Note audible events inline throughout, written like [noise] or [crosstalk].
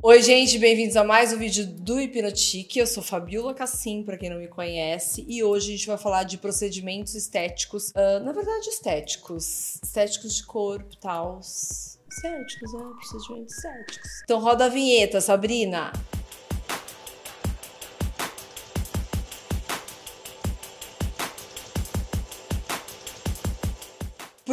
Oi, gente, bem-vindos a mais um vídeo do Hipnotique. Eu sou Fabiola Cassim, para quem não me conhece, e hoje a gente vai falar de procedimentos estéticos, uh, na verdade, estéticos, estéticos de corpo tal. Estéticos, né? Procedimentos estéticos. Então roda a vinheta, Sabrina.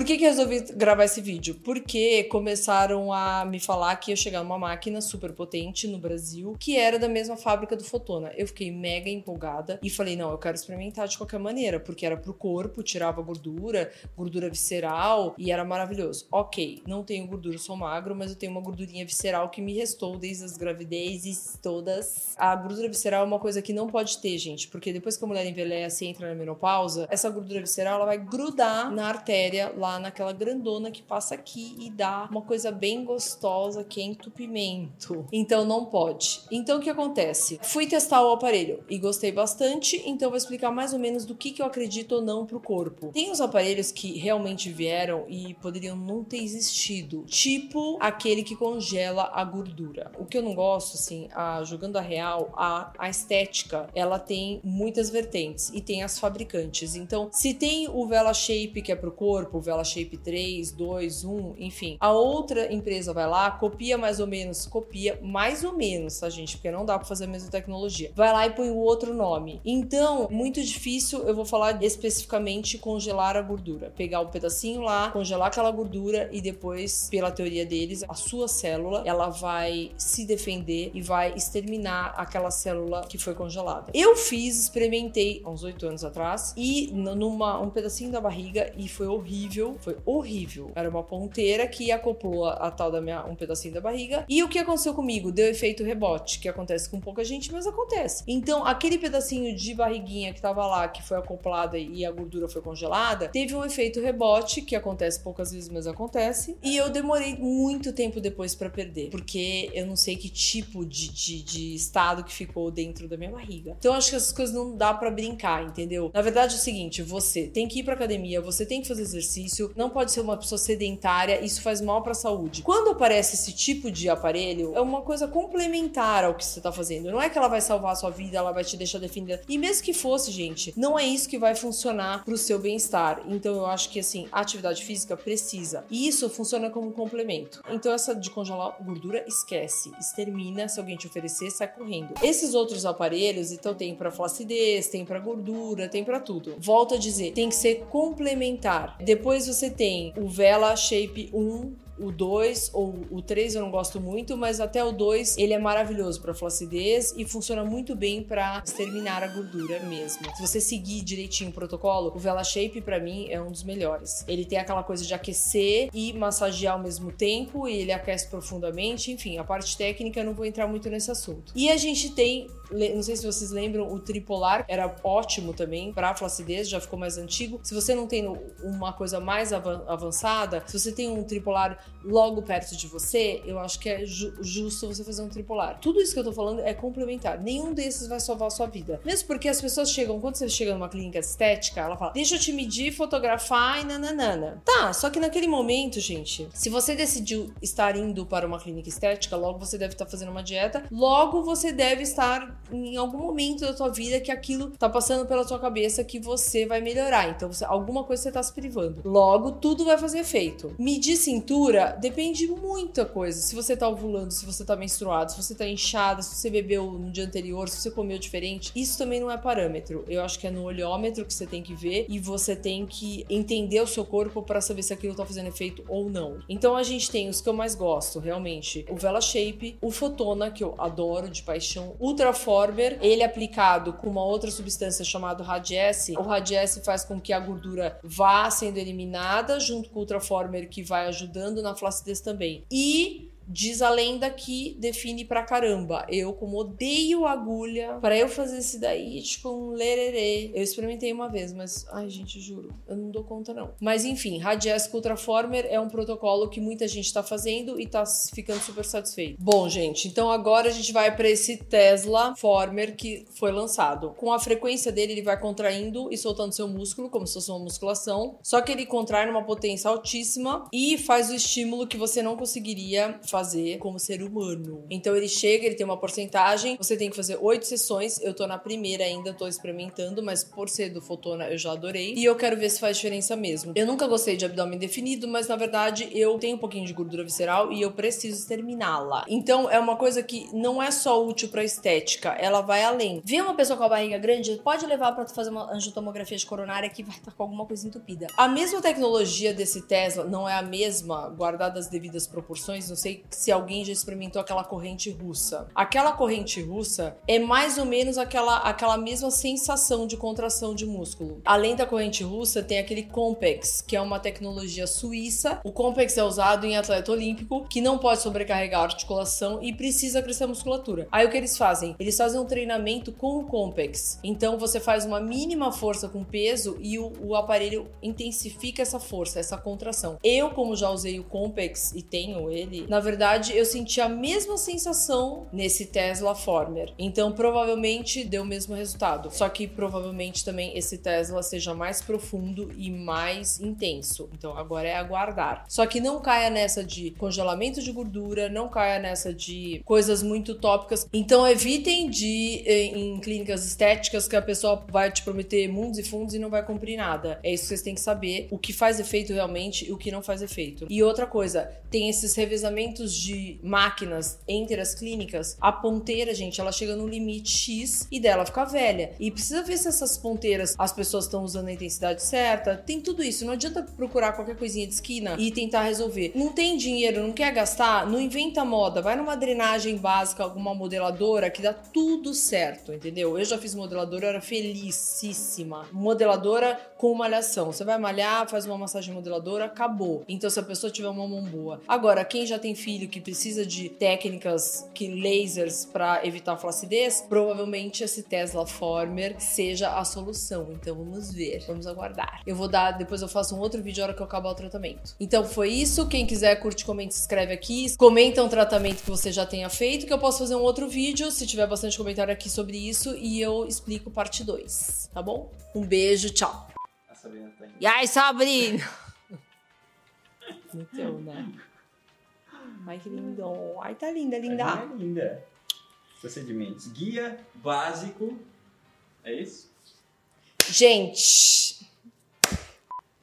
Que, que resolvi gravar esse vídeo? Porque começaram a me falar que ia chegar uma máquina super potente no Brasil, que era da mesma fábrica do Fotona. Eu fiquei mega empolgada e falei: não, eu quero experimentar de qualquer maneira, porque era pro corpo, tirava gordura, gordura visceral e era maravilhoso. Ok, não tenho gordura, sou magro, mas eu tenho uma gordurinha visceral que me restou desde as gravidezes todas. A gordura visceral é uma coisa que não pode ter, gente, porque depois que a mulher envelhece e entra na menopausa, essa gordura visceral ela vai grudar na artéria lá naquela grandona que passa aqui e dá uma coisa bem gostosa que é entupimento. Então não pode. Então o que acontece? Fui testar o aparelho e gostei bastante, então vou explicar mais ou menos do que, que eu acredito ou não pro corpo. Tem os aparelhos que realmente vieram e poderiam não ter existido, tipo aquele que congela a gordura. O que eu não gosto, assim, a, jogando a real, a, a estética, ela tem muitas vertentes e tem as fabricantes. Então, se tem o Vela Shape que é pro corpo, o Vela Shape 3, 2, 1, enfim. A outra empresa vai lá, copia mais ou menos, copia mais ou menos, tá, gente? Porque não dá pra fazer a mesma tecnologia. Vai lá e põe o outro nome. Então, muito difícil, eu vou falar especificamente congelar a gordura. Pegar um pedacinho lá, congelar aquela gordura e depois, pela teoria deles, a sua célula, ela vai se defender e vai exterminar aquela célula que foi congelada. Eu fiz, experimentei há uns oito anos atrás e numa um pedacinho da barriga e foi horrível foi horrível. Era uma ponteira que acoplou a, a tal da minha um pedacinho da barriga. E o que aconteceu comigo? Deu efeito rebote, que acontece com pouca gente, mas acontece. Então, aquele pedacinho de barriguinha que tava lá, que foi acoplada e a gordura foi congelada, teve um efeito rebote, que acontece poucas vezes, mas acontece. E eu demorei muito tempo depois para perder, porque eu não sei que tipo de, de, de, estado que ficou dentro da minha barriga. Então, acho que essas coisas não dá para brincar, entendeu? Na verdade, é o seguinte: você tem que ir pra academia, você tem que fazer exercício exercício, não pode ser uma pessoa sedentária, isso faz mal para a saúde. Quando aparece esse tipo de aparelho, é uma coisa complementar ao que você tá fazendo. Não é que ela vai salvar a sua vida, ela vai te deixar definida. E mesmo que fosse, gente, não é isso que vai funcionar pro seu bem-estar. Então eu acho que assim, a atividade física precisa. E isso funciona como um complemento. Então essa de congelar gordura, esquece. Extermina, se alguém te oferecer, sai correndo. Esses outros aparelhos, então tem para flacidez, tem para gordura, tem para tudo. Volto a dizer, tem que ser complementar. Depois depois você tem o Vela Shape 1 o 2 ou o 3 eu não gosto muito, mas até o 2 ele é maravilhoso para flacidez e funciona muito bem para exterminar a gordura mesmo. Se você seguir direitinho o protocolo, o Vela Shape para mim é um dos melhores. Ele tem aquela coisa de aquecer e massagear ao mesmo tempo, e ele aquece profundamente, enfim, a parte técnica eu não vou entrar muito nesse assunto. E a gente tem, não sei se vocês lembram, o tripolar era ótimo também para flacidez, já ficou mais antigo. Se você não tem uma coisa mais avançada, se você tem um tripolar logo perto de você, eu acho que é ju justo você fazer um tripolar. Tudo isso que eu tô falando é complementar. Nenhum desses vai salvar a sua vida. Mesmo porque as pessoas chegam, quando você chega numa clínica estética, ela fala: deixa eu te medir, fotografar e nananana. Tá, só que naquele momento, gente, se você decidiu estar indo para uma clínica estética, logo você deve estar fazendo uma dieta, logo você deve estar em algum momento da sua vida que aquilo tá passando pela sua cabeça que você vai melhorar. Então, você, alguma coisa você tá se privando. Logo, tudo vai fazer efeito. Medir cintura depende muita coisa. Se você tá ovulando, se você tá menstruado, se você tá inchada, se você bebeu no dia anterior, se você comeu diferente, isso também não é parâmetro. Eu acho que é no olhômetro que você tem que ver e você tem que entender o seu corpo para saber se aquilo tá fazendo efeito ou não. Então a gente tem os que eu mais gosto, realmente, o Vela Shape, o Fotona, que eu adoro de paixão, Ele aplicado com uma outra substância chamada Radiesse. O Radiesse faz com que a gordura vá sendo eliminada junto com o Ultraformer que vai ajudando na flacidez também. E Diz a lenda que define pra caramba. Eu, como odeio agulha, para eu fazer esse daí, tipo um lererê. Eu experimentei uma vez, mas, ai, gente, juro, eu não dou conta não. Mas enfim, Radiesco Ultraformer é um protocolo que muita gente tá fazendo e tá ficando super satisfeito. Bom, gente, então agora a gente vai para esse Tesla Former que foi lançado. Com a frequência dele, ele vai contraindo e soltando seu músculo, como se fosse uma musculação. Só que ele contrai numa potência altíssima e faz o estímulo que você não conseguiria fazer fazer como ser humano. Então ele chega, ele tem uma porcentagem, você tem que fazer oito sessões. Eu tô na primeira ainda, tô experimentando, mas por ser do Fotona eu já adorei. E eu quero ver se faz diferença mesmo. Eu nunca gostei de abdômen definido, mas na verdade eu tenho um pouquinho de gordura visceral e eu preciso terminá-la. Então é uma coisa que não é só útil pra estética, ela vai além. Vê uma pessoa com a barriga grande, pode levar para fazer uma angiotomografia de coronária que vai estar com alguma coisa entupida. A mesma tecnologia desse Tesla não é a mesma, guardada as devidas proporções. Não sei se alguém já experimentou aquela corrente russa. Aquela corrente russa é mais ou menos aquela, aquela mesma sensação de contração de músculo. Além da corrente russa, tem aquele Compex, que é uma tecnologia suíça. O Compex é usado em atleta olímpico que não pode sobrecarregar a articulação e precisa crescer a musculatura. Aí o que eles fazem? Eles fazem um treinamento com o Compex. Então você faz uma mínima força com peso e o, o aparelho intensifica essa força, essa contração. Eu, como já usei o Compex e tenho ele, na verdade eu senti a mesma sensação nesse Tesla Former. Então provavelmente deu o mesmo resultado. Só que provavelmente também esse Tesla seja mais profundo e mais intenso. Então agora é aguardar. Só que não caia nessa de congelamento de gordura, não caia nessa de coisas muito tópicas. Então evitem de ir em clínicas estéticas que a pessoa vai te prometer mundos e fundos e não vai cumprir nada. É isso que vocês têm que saber, o que faz efeito realmente e o que não faz efeito. E outra coisa, tem esses revezamentos de máquinas entre as clínicas. A ponteira, gente, ela chega no limite X e dela fica velha. E precisa ver se essas ponteiras as pessoas estão usando a intensidade certa. Tem tudo isso. Não adianta procurar qualquer coisinha de esquina e tentar resolver. Não tem dinheiro, não quer gastar, não inventa moda. Vai numa drenagem básica, alguma modeladora que dá tudo certo, entendeu? Eu já fiz modeladora, eu era felicíssima. Modeladora com malhação. Você vai malhar, faz uma massagem modeladora, acabou. Então, se a pessoa tiver uma mão boa. Agora, quem já tem filho que precisa de técnicas que lasers para evitar flacidez, provavelmente esse Tesla Former seja a solução. Então, vamos ver, vamos aguardar. Eu vou dar, depois eu faço um outro vídeo na hora que eu acabar o tratamento. Então, foi isso. Quem quiser curte, comente, se inscreve aqui. Comenta um tratamento que você já tenha feito, que eu posso fazer um outro vídeo, se tiver bastante comentário aqui sobre isso, e eu explico parte 2, tá bom? Um beijo, tchau. A Sabrina tá indo. E aí, Sabrina? [laughs] Meteu, né? Ai, que lindo. Ai, tá linda, linda. É linda. Procedimentos. Guia básico. É isso? Gente.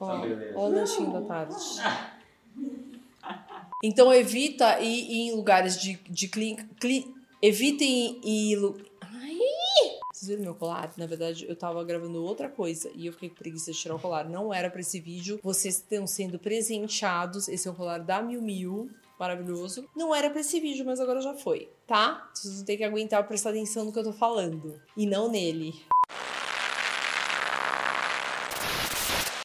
Beleza. ó o lanchinho da [laughs] tarde. Então evita ir em lugares de, de clínica. Cli, evitem ir. em lu- Ai! Vocês viram meu colar? Na verdade, eu tava gravando outra coisa e eu fiquei com preguiça de tirar o colar. Não era pra esse vídeo. Vocês estão sendo presenteados. Esse é o colar da Miu Miu. Maravilhoso. Não era pra esse vídeo, mas agora já foi, tá? Vocês vão ter que aguentar prestar atenção no que eu tô falando. E não nele.